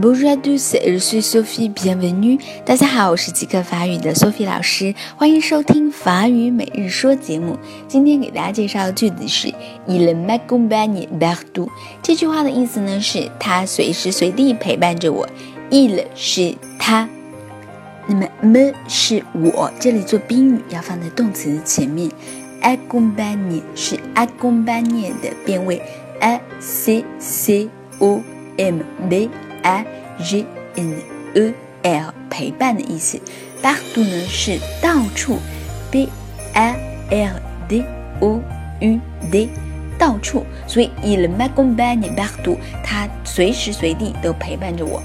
Bonjour à tous, je suis Sophie. Bienvenue. 大家好，我是即刻法语的 Sophie 老师，欢迎收听法语每日说节目。今天给大家介绍的句子是 Il m'accompagne partout。这句话的意思呢是他随时随地陪伴着我。Il 是他，那么 me 是我，这里做宾语要放在动词的前面。Accompagne 是 accompagne 的变位，a c c o m b a g n e l 陪伴的意思，partout 呢是到处，b a l d o u d 到处，所以 il m a c o m p a n e partout，他随时随地都陪伴着我。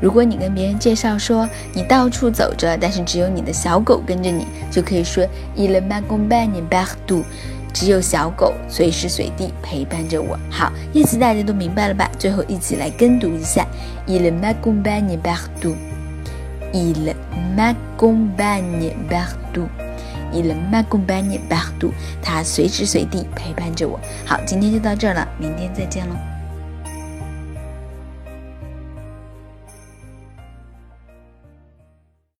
如果你跟别人介绍说你到处走着，但是只有你的小狗跟着你，就可以说 il m a c o m p a n e partout。只有小狗随时随地陪伴着我。好，意思大家都明白了吧？最后一起来跟读一下：Il m'accompagne partout. Il m'accompagne partout. Il m'accompagne partout. 他随时随地陪伴着我。好，今天就到这儿了，明天再见喽。